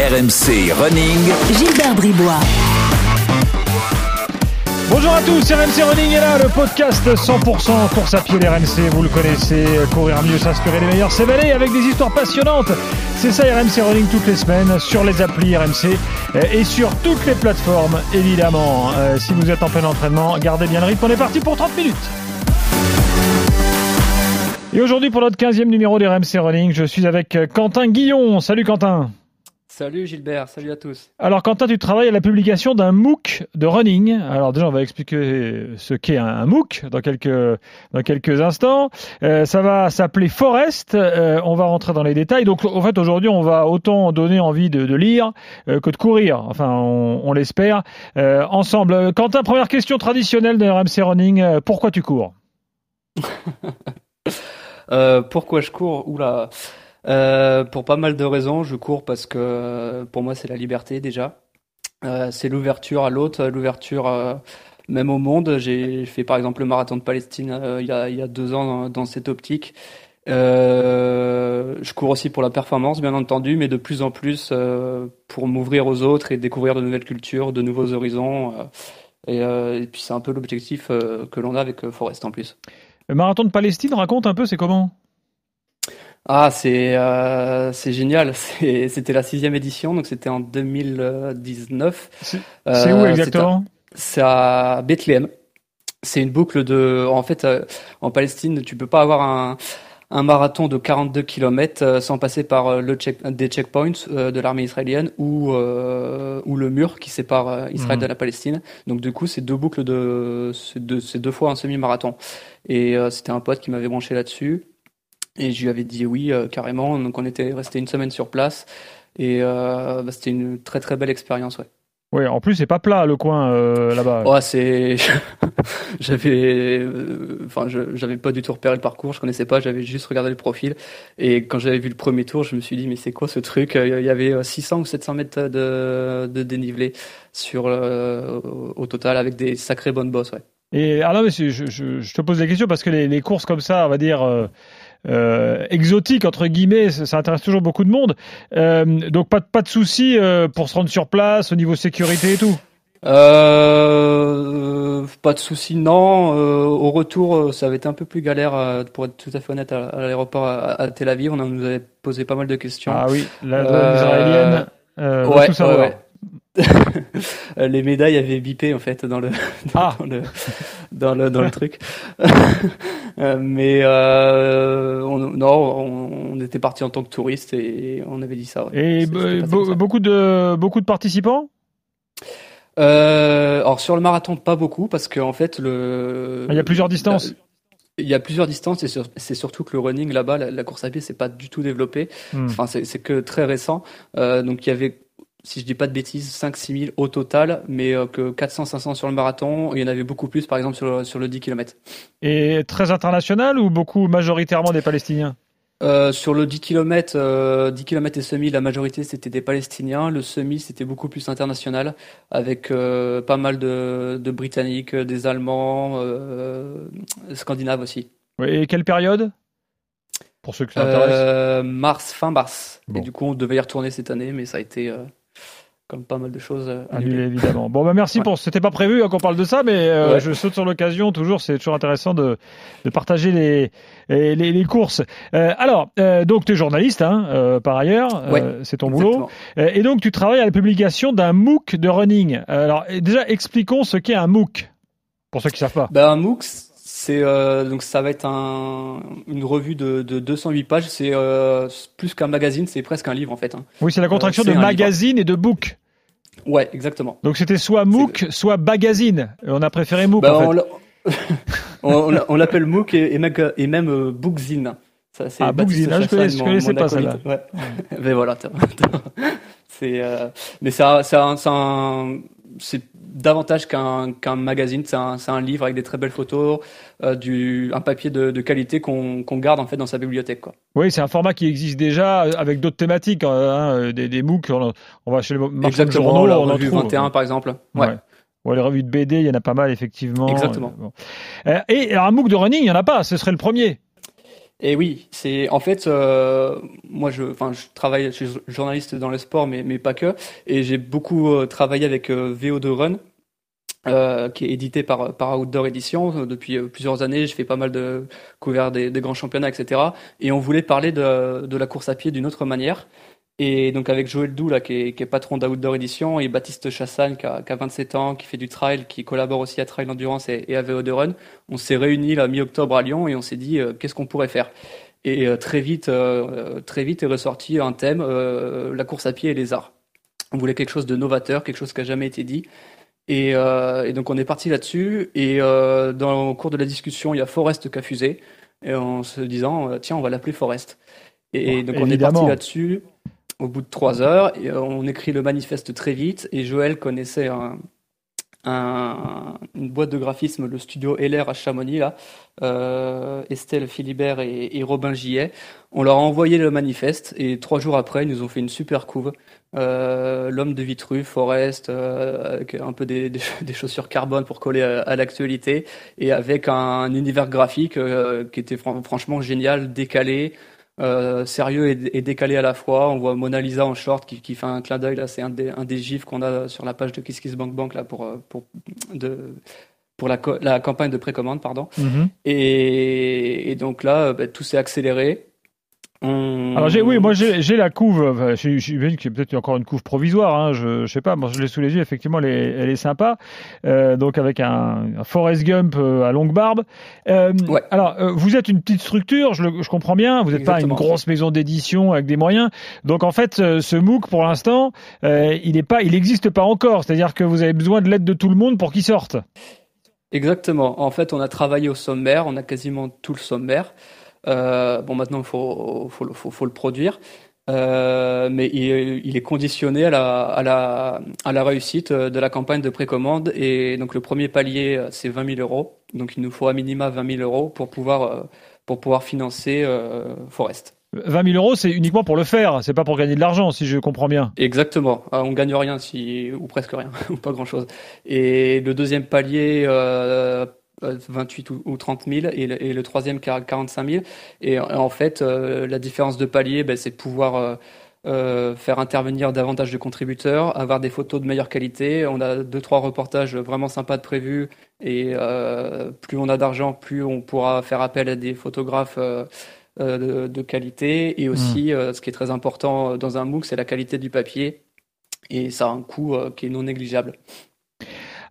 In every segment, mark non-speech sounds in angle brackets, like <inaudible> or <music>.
RMC Running. Gilbert Bribois. Bonjour à tous, RMC Running est là, le podcast 100% course à pied RMC, vous le connaissez, courir mieux, s'inspirer les meilleurs, c'est valé avec des histoires passionnantes. C'est ça RMC Running toutes les semaines sur les applis RMC et sur toutes les plateformes évidemment. Euh, si vous êtes en plein entraînement, gardez bien le rythme, on est parti pour 30 minutes. Et aujourd'hui pour notre 15e numéro des RMC Running, je suis avec Quentin Guillon. Salut Quentin. Salut Gilbert, salut à tous. Alors Quentin, tu travailles à la publication d'un MOOC de running. Alors déjà, on va expliquer ce qu'est un, MOOC dans quelques, dans quelques instants. Euh, ça va s'appeler Forest. Euh, on va rentrer dans les détails. Donc en fait, aujourd'hui, on va autant donner envie de, de lire euh, que de courir. Enfin, on, on l'espère. Ensemble. Quentin, première question traditionnelle de RMC Running. Pourquoi tu cours? <laughs> Pourquoi je cours? Oula. Euh, pour pas mal de raisons, je cours parce que pour moi c'est la liberté déjà. Euh, c'est l'ouverture à l'autre, l'ouverture euh, même au monde. J'ai fait par exemple le marathon de Palestine il, y a, deux ans dans, cette optique. Je cours aussi pour la performance, bien entendu, mais de plus en plus pour m'ouvrir aux autres et découvrir de nouvelles cultures, de nouveaux horizons. Et, et, puis c'est un peu l'objectif que l'on a avec Forest en plus. Le marathon de Palestine, raconte un peu, c'est comment? Ah, c'est euh, c'est génial. <laughs> C'était la sixième édition, donc c'était en 2019. C'est euh, où exactement? C'est à, Bethléem. C'est une boucle de. En fait, euh, en Palestine, tu peux pas avoir un, un marathon de 42 km euh, sans passer par euh, le check, des checkpoints de l'armée israélienne ou ou le mur qui sépare Israël mmh. de la Palestine. Donc du coup, c'est deux boucles de c'est deux, deux fois un semi-marathon. Et c'était un pote qui m'avait branché là-dessus. Et je lui avais dit oui, euh, carrément. Donc on était resté une semaine sur place. Et euh, bah, c'était une très très belle expérience, ouais. Oui, en plus c'est pas plat le coin euh, là-bas. Ouais, c'est. <laughs> j'avais, enfin, j'avais pas du tout repéré le parcours, je connaissais pas, j'avais juste regardé le profil. Et quand j'avais vu le premier tour, je me suis dit mais c'est quoi ce truc? Il y avait 600 ou 700 mètres de, de dénivelé sur au total avec des sacrées bonnes bosses, ouais. Et alors, mais je, je, je, te pose la question parce que les, les, courses comme ça, on va dire euh, exotique entre guillemets, ça, intéresse toujours beaucoup de monde. Euh, donc pas, pas de souci euh, pour se rendre sur place au niveau sécurité et tout? Euh, pas de souci, non. Euh, au retour, ça avait été un peu plus galère, pour être tout à fait honnête, à, à l'aéroport à, à, Tel Aviv. On nous avait posé pas mal de questions. Ah oui, la zone israélienne. ouais, tout ça, ouais, ouais. <laughs> les médailles avaient bipé en fait dans le dans, <laughs> ah. dans le dans le dans le truc <laughs> mais euh, on, non on, on était parti en tant que touriste et on avait dit ça ouais. et be beaucoup de beaucoup de participants? Euh, alors sur le marathon pas beaucoup parce qu'en en fait le il y a plusieurs distances il y a plusieurs distances et c'est surtout que le running là-bas, la, la, course à pied, c'est pas du tout développé. Hmm. Enfin, c'est que très récent. Euh, donc il y avait si je dis pas de bêtises, 5-6 000 au total, mais euh, que 400-500 sur le marathon. Il y en avait beaucoup plus, par exemple, sur le, sur le 10 km. Et très international ou beaucoup majoritairement des Palestiniens? Euh, sur le 10 km, euh, 10 km et semi, la majorité c'était des Palestiniens. Le semi c'était beaucoup plus international, avec euh, pas mal de, de, Britanniques, des Allemands, Scandinaves aussi. Et quelle période? Pour ceux intéresse euh, Mars, fin mars. Bon. Et du coup on devait y retourner cette année, mais ça a été comme pas mal de choses euh, annulées. évidemment. Bon, bah merci ouais. pour. C'était pas prévu hein, qu'on parle de ça, mais euh, ouais. je saute sur l'occasion. Toujours, c'est toujours intéressant de, de partager les, les, les courses. Euh, alors, euh, donc tu es journaliste, hein, par ailleurs, ouais, c'est ton boulot, et donc tu travailles à la publication d'un MOOC de running. Alors déjà, expliquons ce qu'est un MOOC pour ceux qui savent pas. Ben, un MOOC, c'est donc ça va être un, une revue de, de 208 pages. C'est plus qu'un magazine, c'est presque un livre en fait. Hein. Oui, c'est la contraction de magazine livre. et de book. Ouais, exactement. Donc c'était soit MOOC, soit magazine. On a préféré MOOC. Bah, en fait. <laughs> on, on l'appelle MOOC et, même euh, Bookzine. Ça, ah, Bookzine, ah, je, je connaissais pas celle-là. Ouais. <laughs> mais voilà. c'est, euh, mais ça, un, un c'est davantage qu'un qu'un magazine. C'est un, un, livre avec des très belles photos, euh, du, un papier de, de qualité qu'on qu garde en fait dans sa bibliothèque. Quoi. Oui, c'est un format qui existe déjà avec d'autres thématiques, hein, des, des MOOC. On, on, va chez les Exactement, journaux, la on revue trouve, 21 par exemple. Ouais. ouais. Ouais, les revues de BD, il y en a pas mal effectivement. Exactement. Euh, et alors, un MOOC de running, il n'y en a pas. Ce serait le premier. Et oui, c'est en fait, euh, moi je, travaille, je suis journaliste dans le sport, mais mais pas que. Et j'ai beaucoup euh, travaillé avec euh, VO2 Run, qui est édité par par Outdoor Edition depuis plusieurs années. Je fais pas mal de couverts des, des, grands championnats, etc. Et on voulait parler de de la course à pied d'une autre manière. Et donc avec Joël Doux, là, qui est, qui est patron d'Outdoor Edition, et Baptiste Chassagne, qui a, qui a, 27 ans, qui fait du trail, qui collabore aussi à Trail Endurance et, et à VO2 Run, on s'est réunis la mi-octobre à Lyon et on s'est dit euh, qu'est-ce qu'on pourrait faire? Et euh, très vite, euh, très vite est ressorti un thème, euh, la course à pied et les arts. On voulait quelque chose de novateur, quelque chose qui a jamais été dit. Et, et donc on est parti là-dessus. Et dans le cours de la discussion, il y a Forest qui a fusé, et en se disant tiens, on va l'appeler Forest. Et donc on est parti là-dessus au bout de trois heures. Euh, on écrit le manifeste très vite. Et Joël connaissait un, un, une boîte de graphisme, le studio LR à Chamonix, là, euh, Estelle Philibert et, et, Robin Gillet. On leur a envoyé le manifeste et trois jours après, ils nous ont fait une super couve. Euh, L'homme de Vitru, Forest, euh, avec un peu des, <laughs> chaussures carbone pour coller à, l'actualité et avec un, un univers graphique euh, qui était fr franchement génial, décalé, euh, sérieux et, et, décalé à la fois. On voit Mona Lisa en short qui, qui fait un clin d'œil là. C'est un des, un des gifs qu'on a sur la page de Kiss Kiss Bank Bank là pour euh, pour de pour la, la campagne de précommande pardon. Mm -hmm. et, et, donc là, bah, tout s'est accéléré. Alors j'ai oui, moi j'ai la couve. Enfin, J'imagine qu'il y a peut-être encore une couve provisoire. Hein, je, je sais pas. Moi je l'ai sous les yeux. Effectivement, elle est, elle est sympa. Euh, donc avec un, un Forrest Gump euh, à longue barbe. Euh, ouais. Alors euh, vous êtes une petite structure. Je, le, je comprends bien. Vous n'êtes pas une grosse maison d'édition avec des moyens. Donc en fait, euh, ce MOOC pour l'instant, il est pas, il n'existe pas encore. C'est-à-dire que vous avez besoin de l'aide de tout le monde pour qu'il sorte. Exactement. En fait, on a travaillé au sommaire. On a quasiment tout le sommaire. Euh, bon, maintenant, il faut, faut, faut, faut, le produire. Euh, mais il, il, est conditionné à la, à, la, à la réussite de la campagne de précommande. Et donc, le premier palier, c'est 20 000 euros. Donc, il nous faut à minima 20 000 euros pour pouvoir, pour pouvoir financer euh, Forest. 20 000 euros, c'est uniquement pour le faire, c'est pas pour gagner de l'argent, si je comprends bien. Exactement. Ah, on gagne rien, si ou presque rien, <laughs> ou pas grand chose. Et le deuxième palier, euh, 28 ou, 30 000 et le, et le troisième 45 000. Et en fait, euh, la différence de palier, ben, c'est de pouvoir euh, euh, faire intervenir davantage de contributeurs, avoir des photos de meilleure qualité. On a deux trois reportages vraiment sympas de prévus et euh, plus on a d'argent, plus on pourra faire appel à des photographes. Euh, de, de, qualité et aussi mmh. ce qui est très important dans un MOOC c'est la qualité du papier et ça a un coût qui est non négligeable.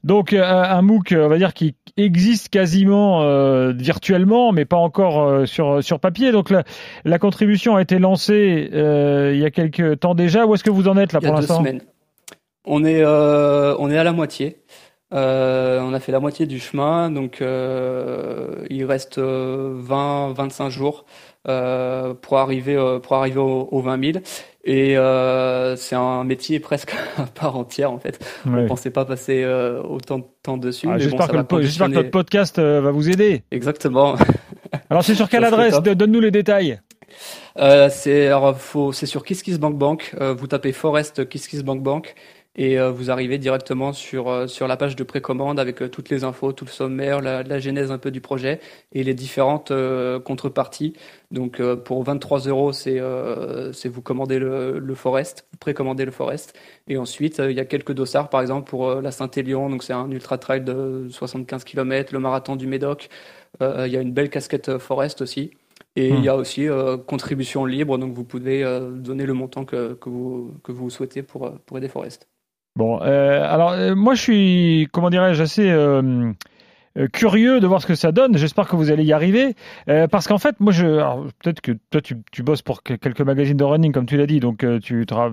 Donc un MOOC, on va dire, qui existe quasiment euh, virtuellement, mais pas encore euh, sur sur papier. Donc la, la contribution a été lancée euh, il y a quelques temps déjà. Où est-ce que vous en êtes là pour l'instant? On est euh, on est à la moitié. Euh, on a fait la moitié du chemin, donc il reste 20-25 jours pour arriver pour arriver aux, aux 20 000. Et euh, c'est un métier presque <laughs> à part entière en fait. Ouais. On ne pensait pas passer euh, autant de temps dessus. Ah, J'espère bon, que, que, notre podcast euh, va vous aider. Exactement. <laughs> Alors c'est sur quelle adresse? Donne-nous les détails. Euh, c'est sur KissKissBankBank. Euh, vous tapez Forest KissKissBankBank et euh, vous arrivez directement sur euh, sur la page de précommande avec euh, toutes les infos, tout le sommaire, la, la, genèse un peu du projet et les différentes contreparties. Donc pour 23 euros, c'est c'est vous commandez le, le Forest, vous précommandez le Forest et ensuite il y a quelques dossards par exemple pour la Saint-Élion, donc c'est un ultra trail de 75 km, le marathon du Médoc. il y a une belle casquette Forest aussi. Et mmh. il y a aussi euh, contribution libre, donc vous pouvez euh, donner le montant que, que, vous, que vous souhaitez pour, pour aider Forest. Bon, euh, alors euh, moi je suis, comment dirais-je, assez euh, curieux de voir ce que ça donne. J'espère que vous allez y arriver, parce qu'en fait, moi, je, peut-être que toi tu, tu, bosses pour quelques magazines de running, comme tu l'as dit, donc tu seras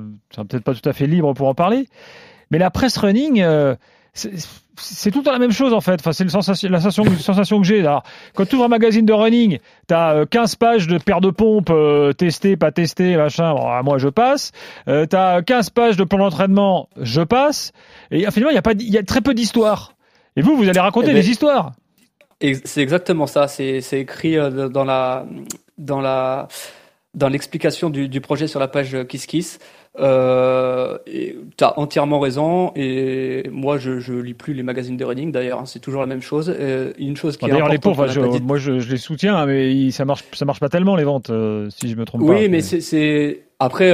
peut-être pas tout à fait libre pour en parler. Mais la presse running, c'est tout la même chose en fait. Enfin, c'est sensation, la sensation, sensation que j'ai. Quand tu ouvres un magazine de running, tu as 15 pages de paires de pompes euh, testées, pas testées, machin. Bon, à moi, je passe. Euh, tu as 15 pages de plan d'entraînement, je passe. Et finalement, il y a pas, il y a très peu d'histoires. Et vous, vous allez raconter eh ben, des histoires. C'est exactement ça. C'est écrit euh, dans la dans la dans l'explication du, du, projet sur la page KissKiss. Euh, tu as entièrement raison. Et moi, je, je lis plus les magazines de running. D'ailleurs, hein, c'est toujours la même chose. une chose qui D'ailleurs, les pauvres, moi, je, les soutiens, hein, mais ça marche, ça marche pas tellement les ventes, si je me trompe pas. Oui, mais c'est après.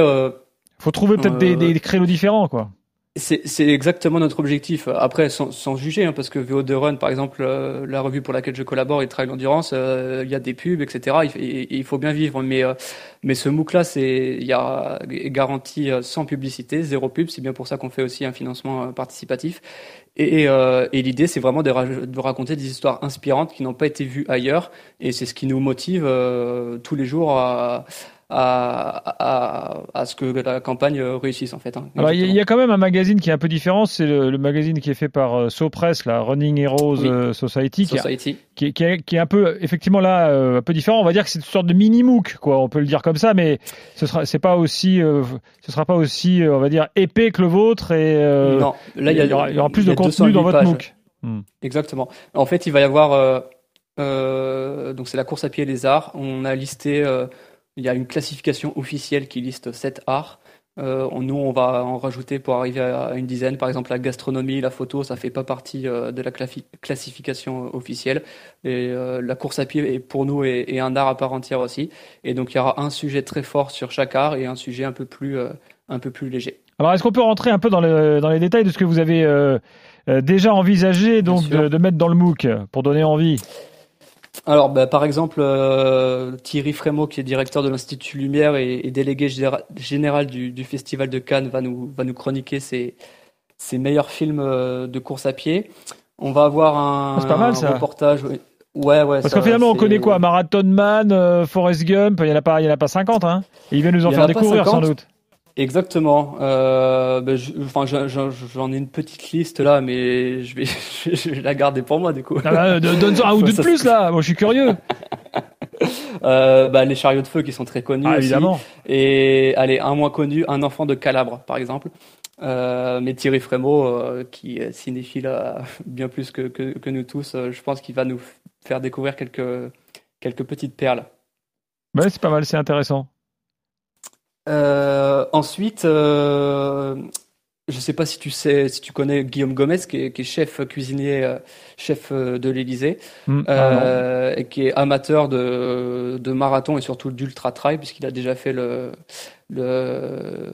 Faut trouver peut-être des, des créneaux différents, quoi. C'est exactement notre objectif. Après, sans, sans juger, hein, parce que VO2 Run, par exemple, euh, la revue pour laquelle je collabore et Trail Endurance, euh, il y a des pubs, etc. Il, il faut bien vivre. Mais, euh, mais ce MOOC-là, c'est il y a garantie sans publicité, zéro pub. C'est bien pour ça qu'on fait aussi un financement participatif. Et, et l'idée, c'est vraiment de, de, raconter des histoires inspirantes qui n'ont pas été vues ailleurs. Et c'est ce qui nous motive tous les jours à, à, à, ce que la campagne réussisse en fait. Hein, Alors il y, a quand même un magazine qui est un peu différent, c'est le, magazine qui est fait par euh, SoPress, la Running Heroes euh, Society, Society. Qui, qui, est, qui, est, un peu effectivement là euh, un peu différent. On va dire que c'est une sorte de mini MOOC, quoi. On peut le dire comme ça, mais ce sera c'est pas aussi ce sera pas aussi on va dire épais que le vôtre et non. Là il y, aura, y aura plus de contenu dans votre MOOC. Hmm. Exactement. En fait, il va y avoir donc c'est la course à pied les arts. On a listé il y a une classification officielle qui liste sept arts. Euh, nous, on va en rajouter pour arriver à une dizaine. Par exemple, la gastronomie, la photo, ça fait pas partie euh, de la classification officielle. Et euh, la course à pied, pour nous, est, un art à part entière aussi. Et donc, il y aura un sujet très fort sur chaque art et un sujet un peu plus, un peu plus léger. Alors, est-ce qu'on peut rentrer un peu dans, le, dans les détails de ce que vous avez déjà envisagé donc de, de, mettre dans le MOOC pour donner envie? Alors, bah, par exemple, euh, Thierry Frémaux, qui est directeur de l'Institut Lumière et, délégué général du, Festival de Cannes, va nous, va nous chroniquer ses, ses meilleurs films euh, de course à pied. On va avoir un, ah, pas mal, ça. reportage. Ouais, ouais. Parce que finalement, on connaît quoi? Marathon Man, euh, Forrest Gump, il n'y en, a pas, il y en a pas 50, hein? Et il va nous en faire découvrir sans doute. Exactement. Euh, ben, enfin, j'en ai une petite liste là, mais je vais, <laughs> je vais la garder pour moi du coup. Ah bah, Donne-en un ou <laughs> deux de plus là. Moi, je suis curieux. <laughs> euh, bah, les chariots de feu qui sont très connus. Ah, évidemment. Et allez, un moins connu, un enfant de Calabre, par exemple. Euh, mais Thierry Frémaux, euh, qui est cinéphile euh, bien plus que, que, que nous tous, euh, je pense qu'il va nous faire découvrir quelques, quelques petites perles. Ouais, c'est pas mal, c'est intéressant. Ensuite, euh, je sais pas si tu sais, si tu connais Guillaume Gomez, qui est, qui est chef cuisinier, euh, chef euh, de l'Élysée, mm, euh, et qui est amateur de, de marathon et surtout d'ultra trail, puisqu'il a déjà fait le, le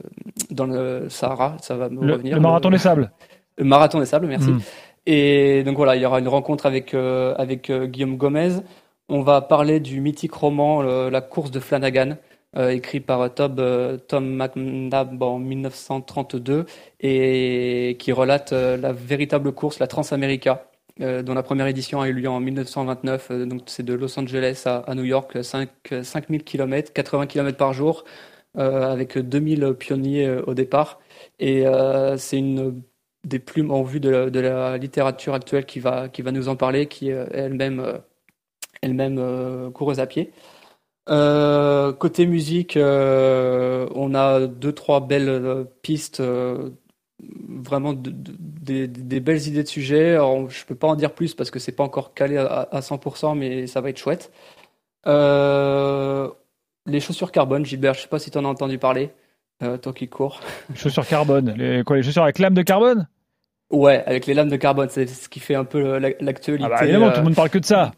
dans le Sahara. Ça va me le, revenir. Le marathon des sables. Le marathon des sables, merci. Mm. Et donc voilà, il y aura une rencontre avec avec Guillaume Gomez. On va parler du mythique roman La course de Flanagan écrit par Tom, euh, Tom McNabb en 1932 et qui relate euh, la véritable course, la Transamerica, dont la première édition a eu lieu en 1929. donc c'est de Los Angeles à, New York, 5, 5000 km, 80 km par jour, avec 2000 pionniers au départ. Et c'est une des plumes en vue de la, de la, littérature actuelle qui va, qui va nous en parler, qui est elle-même elle-même coureuse à pied. Euh, côté musique, euh, on a deux trois belles euh, pistes, vraiment des, belles idées de sujets. Alors, je peux pas en dire plus parce que c'est pas encore calé à, 100%, mais ça va être chouette. les chaussures carbone, Gilbert, je sais pas si tu en as entendu parler, toi qui cours. Chaussures carbone, les, quoi, les chaussures avec lames de carbone? Ouais, avec les lames de carbone, c'est ce qui fait un peu l'actualité. Ah bah évidemment, tout le monde parle que de ça.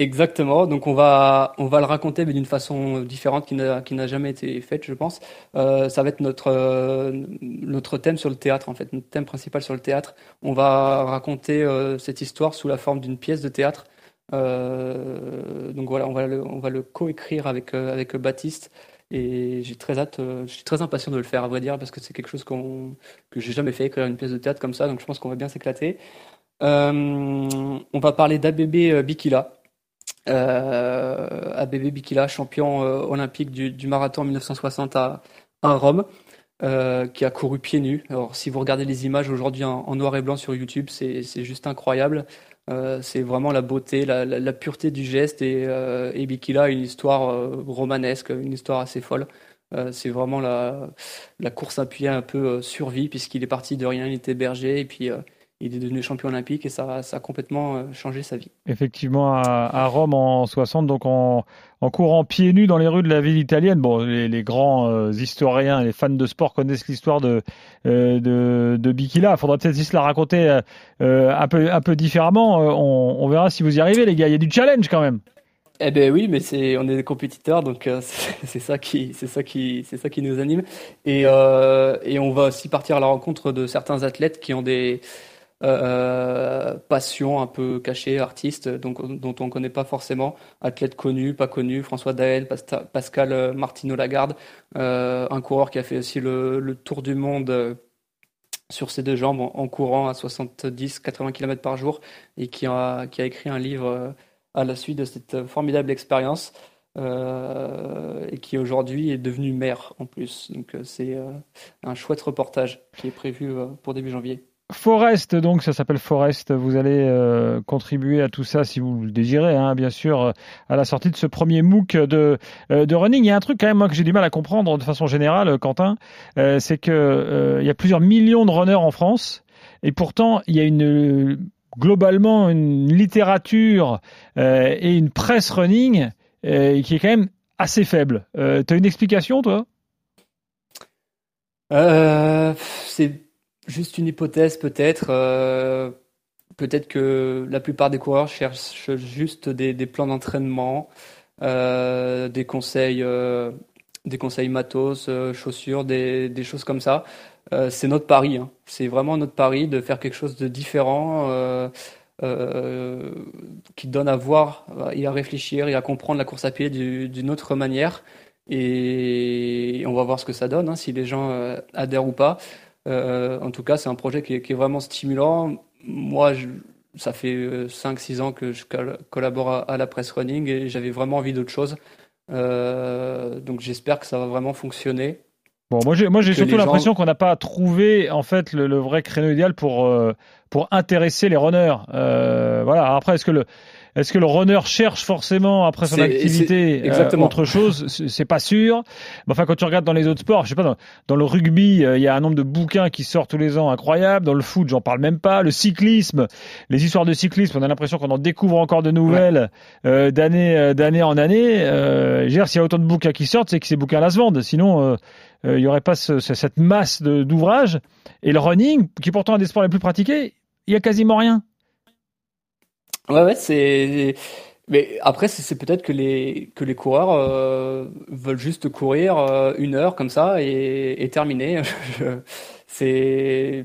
Exactement. Donc on va on va le raconter mais d'une façon différente qui n'a qui n'a jamais été faite, je pense. Euh, ça va être notre euh, notre thème sur le théâtre en fait, notre thème principal sur le théâtre. On va raconter euh, cette histoire sous la forme d'une pièce de théâtre. Euh, donc voilà, on va le, on va le coécrire avec avec Baptiste et j'ai très hâte, je suis très impatient de le faire à vrai dire parce que c'est quelque chose qu'on que j'ai jamais fait écrire une pièce de théâtre comme ça. Donc je pense qu'on va bien s'éclater. on va parler d'ABB Bikila. Euh, ABB Bikila, champion euh, olympique du, marathon en 1960 à, Rome. Euh, qui a couru pieds nus. Alors, si vous regardez les images aujourd'hui en, noir et blanc sur YouTube, c'est juste incroyable. c'est vraiment la beauté, la, pureté du geste et, Bikila une histoire romanesque, une histoire assez folle. c'est vraiment la, la course à pied un peu survie puisqu'il est parti de rien, il était berger et puis il est devenu champion olympique et ça, ça a complètement changé sa vie. Effectivement, à, Rome en 60, donc en, en, courant pieds nus dans les rues de la ville italienne. Bon, les, grands historiens, les fans de sport connaissent l'histoire de, de, de Bikila. Il faudrait peut-être juste la raconter un, peu, un peu différemment. On, on verra si vous y arrivez, les gars. Il y a du challenge quand même. Eh ben oui, mais c'est on est des compétiteurs, donc euh, <laughs> c'est ça qui c'est ça qui c'est ça qui nous anime. Et euh, et on va aussi partir à la rencontre de certains athlètes qui ont des euh, passions un peu cachées, artistes, donc dont on connaît pas forcément, athlètes connus, pas connus, François Dael, Pascal Martino Lagarde, un coureur qui a fait aussi le, tour du monde sur ses deux jambes en, courant à 70-80 km par jour et qui a écrit un livre à la suite de cette formidable expérience euh, et qui aujourd'hui est devenu maire en plus. Donc euh, c'est euh, un chouette reportage qui est prévu pour début janvier. Forest, donc ça s'appelle Forest. Vous allez contribuer à tout ça si vous le désirez, hein, bien sûr, à la sortie de ce premier MOOC de, de running. Il y a un truc quand même moi que j'ai du mal à comprendre de façon générale, Quentin, c'est que il y a plusieurs millions de runners en France et pourtant il y a une globalement une littérature euh, et une presse running euh, qui est quand même assez faible. Euh, tu as une explication, toi? C'est juste une hypothèse, peut-être. peut-être que la plupart des coureurs cherchent juste des, plans d'entraînement, des conseils, des conseils matos, chaussures, des, choses comme ça. Euh, c'est notre pari. Hein. C'est vraiment notre pari de faire quelque chose de différent, euh, euh, qui donne à voir et à réfléchir et à comprendre la course à pied d'une autre manière. Et on va voir ce que ça donne, hein, si les gens adhèrent ou pas. En tout cas, c'est un projet qui est, vraiment stimulant. Moi, ça fait 5-6 ans que je collabore à, la presse running et j'avais vraiment envie d'autre chose. donc j'espère que ça va vraiment fonctionner. Bon, moi j'ai, moi j'ai surtout l'impression qu'on n'a pas trouvé en fait le, le, vrai créneau idéal pour euh, pour intéresser les runners. Euh, voilà. Après, est-ce que le est-ce que le runner cherche forcément après son activité euh, autre chose C'est pas sûr. Mais enfin, quand tu regardes dans les autres sports, je sais pas, dans, le rugby, euh, il y a un nombre de bouquins qui sortent tous les ans incroyable. Dans le foot, j'en parle même pas. Le cyclisme, les histoires de cyclisme, on a l'impression qu'on en découvre encore de nouvelles euh, d'année euh, d'année en année. Euh, s'il y a autant de bouquins qui sortent, c'est que ces bouquins-là se vendent. Sinon, il n'y aurait pas ce, cette masse d'ouvrages. Et le running, qui est pourtant un des sports les plus pratiqués, il y a quasiment rien. Ouais, ouais, c'est. Mais après, c'est peut-être que les que les coureurs euh, veulent juste courir euh, une heure comme ça et, et terminer. <laughs> c'est.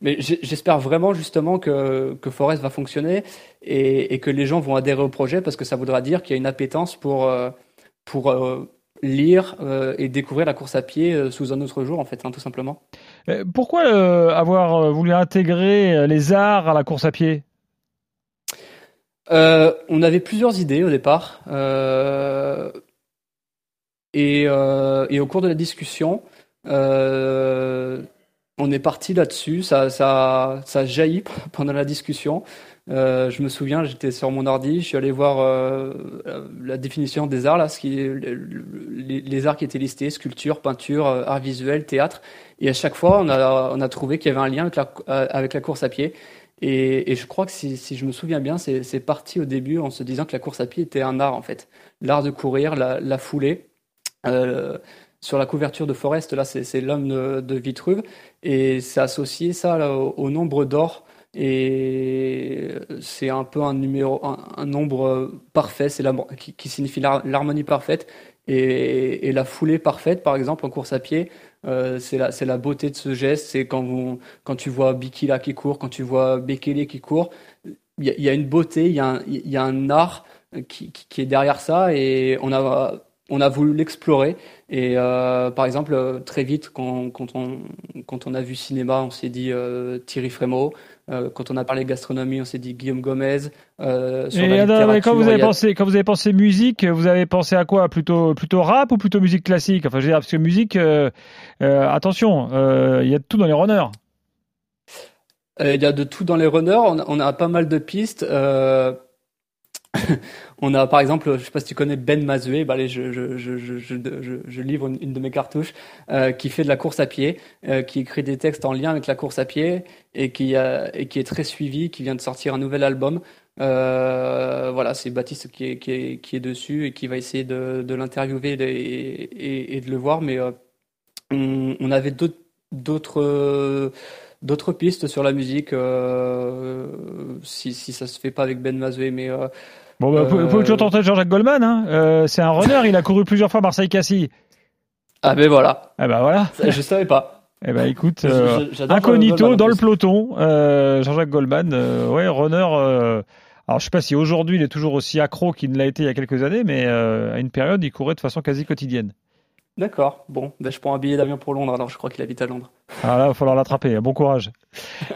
Mais j'espère vraiment justement que que Forest va fonctionner et, et, que les gens vont adhérer au projet parce que ça voudra dire qu'il y a une appétence pour euh, pour lire et découvrir la course à pied sous un autre jour en fait, hein, tout simplement. Pourquoi avoir voulu intégrer les arts à la course à pied? Euh, on avait plusieurs idées au départ. Euh, et, euh, et, au cours de la discussion, on est parti là-dessus. Ça, ça, ça jaillit <laughs> pendant la discussion. Je me souviens, j'étais sur mon ordi, je suis allé voir la définition des arts, là, les, arts qui étaient listés, sculpture, peinture, art visuel, théâtre. Et à chaque fois, on a, trouvé qu'il y avait un lien avec la course à pied. Et, je crois que si, je me souviens bien, c'est parti au début en se disant que la course à pied était un art en fait. L'art de courir, la, foulée. Euh, sur la couverture de Forest, là, c'est l'homme de, Vitruve. Et c'est associé ça au, nombre d'or. Et c'est un peu un numéro, un, nombre parfait, c'est qui, signifie l'harmonie parfaite. Et, et, la foulée parfaite, par exemple, en course à pied, euh, c'est la, la beauté de ce geste. C'est quand, quand tu vois Bikila qui court, quand tu vois Bekele qui court, il y, a une beauté, il y, y, a un art qui, qui, est derrière ça et on a, on a voulu l'explorer. Et euh, par exemple, très vite, quand, quand, on, quand on a vu cinéma, on s'est dit euh, Thierry Frémaux. Euh, quand on a parlé gastronomie, on s'est dit Guillaume Gomez. Euh, sur la quand vous avez pensé, quand vous avez pensé musique, vous avez pensé à quoi? Plutôt, plutôt rap ou plutôt musique classique? Enfin, je veux dire, parce que musique, attention, il y a de tout dans les runners. Il y a de tout dans les runners. On a, on a pas mal de pistes. <laughs> On a par exemple, je sais pas si tu connais Ben Mazoué, bah allez, je, je, je, je, livre une, de mes cartouches, euh, qui fait de la course à pied, euh, qui écrit des textes en lien avec la course à pied et qui, et qui est très suivi, qui vient de sortir un nouvel album. Euh, voilà, c'est Baptiste qui est, qui, est, qui est dessus et qui va essayer de, de l'interviewer et, et, et, de le voir. Mais euh, on, on, avait d'autres d'autres d'autres pistes sur la musique euh, si, si ça se fait pas avec Ben Mazoué mais euh, bon bah, vous pouvez toujours tenter Jean-Jacques Goldman hein. euh, c'est un runner il a couru plusieurs fois Marseille Cassis ah ben voilà ah ben voilà je savais pas eh ben écoute incognito dans le peloton Jean-Jacques Goldman ouais runner alors je sais pas si aujourd'hui il est toujours aussi accro qu'il ne l'a été il y a quelques années mais à une période il courait de façon quasi quotidienne D'accord. Bon, ben, je prends un billet d'avion pour Londres, alors je crois qu'il habite à Londres. Ah là, il va falloir l'attraper. Bon courage.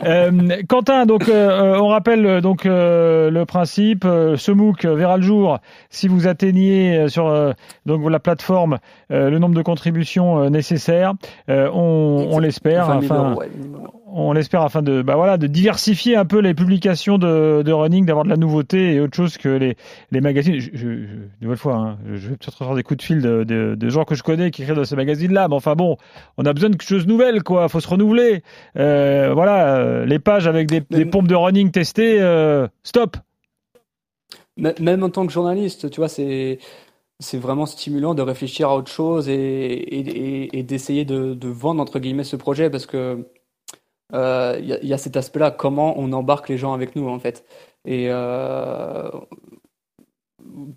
euh, Quentin, donc euh, on rappelle euh, donc euh, le principe. ce MOOC verra le jour si vous atteignez sur donc la plateforme le nombre de contributions nécessaires. on, on l'espère. Enfin, on l'espère afin de bah voilà de diversifier un peu les publications de, de running, d'avoir de la nouveauté et autre chose que les, les magazines. Je, je, nouvelle fois, hein, je vais peut-être recevoir des coups de fil de, de, de, gens que je connais qui écrivent dans ces magazines-là, mais enfin bon, on a besoin de choses nouvelles, quoi. Faut se renouveler. Euh, voilà, euh, les pages avec des, des pompes de running testées, euh, stop. Même en tant que journaliste, tu vois, c'est c'est vraiment stimulant de réfléchir à autre chose et, et, et d'essayer de, de, vendre entre guillemets ce projet parce que il euh, y, y, a cet aspect-là, comment on embarque les gens avec nous en fait. Et euh,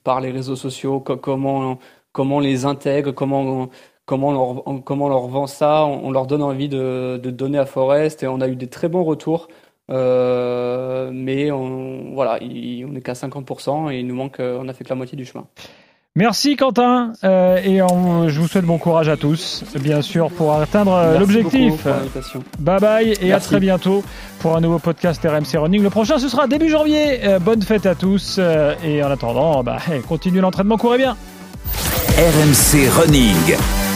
par les réseaux sociaux, comment, comment on les intègre, comment, comment, on leur, comment on leur vend ça, on, leur donne envie de, de, donner à Forest et on a eu des très bons retours. Euh, mais on, voilà, on n'est qu'à 50% et il nous manque, on a fait que la moitié du chemin. Merci Quentin euh, et je vous souhaite bon courage à tous, bien sûr, pour atteindre euh, l'objectif. Bye bye et à très bientôt pour un nouveau podcast RMC Running. Le prochain, ce sera début janvier. Euh, bonne fête à tous et en attendant, bah, continuez l'entraînement, courez bien. RMC Running.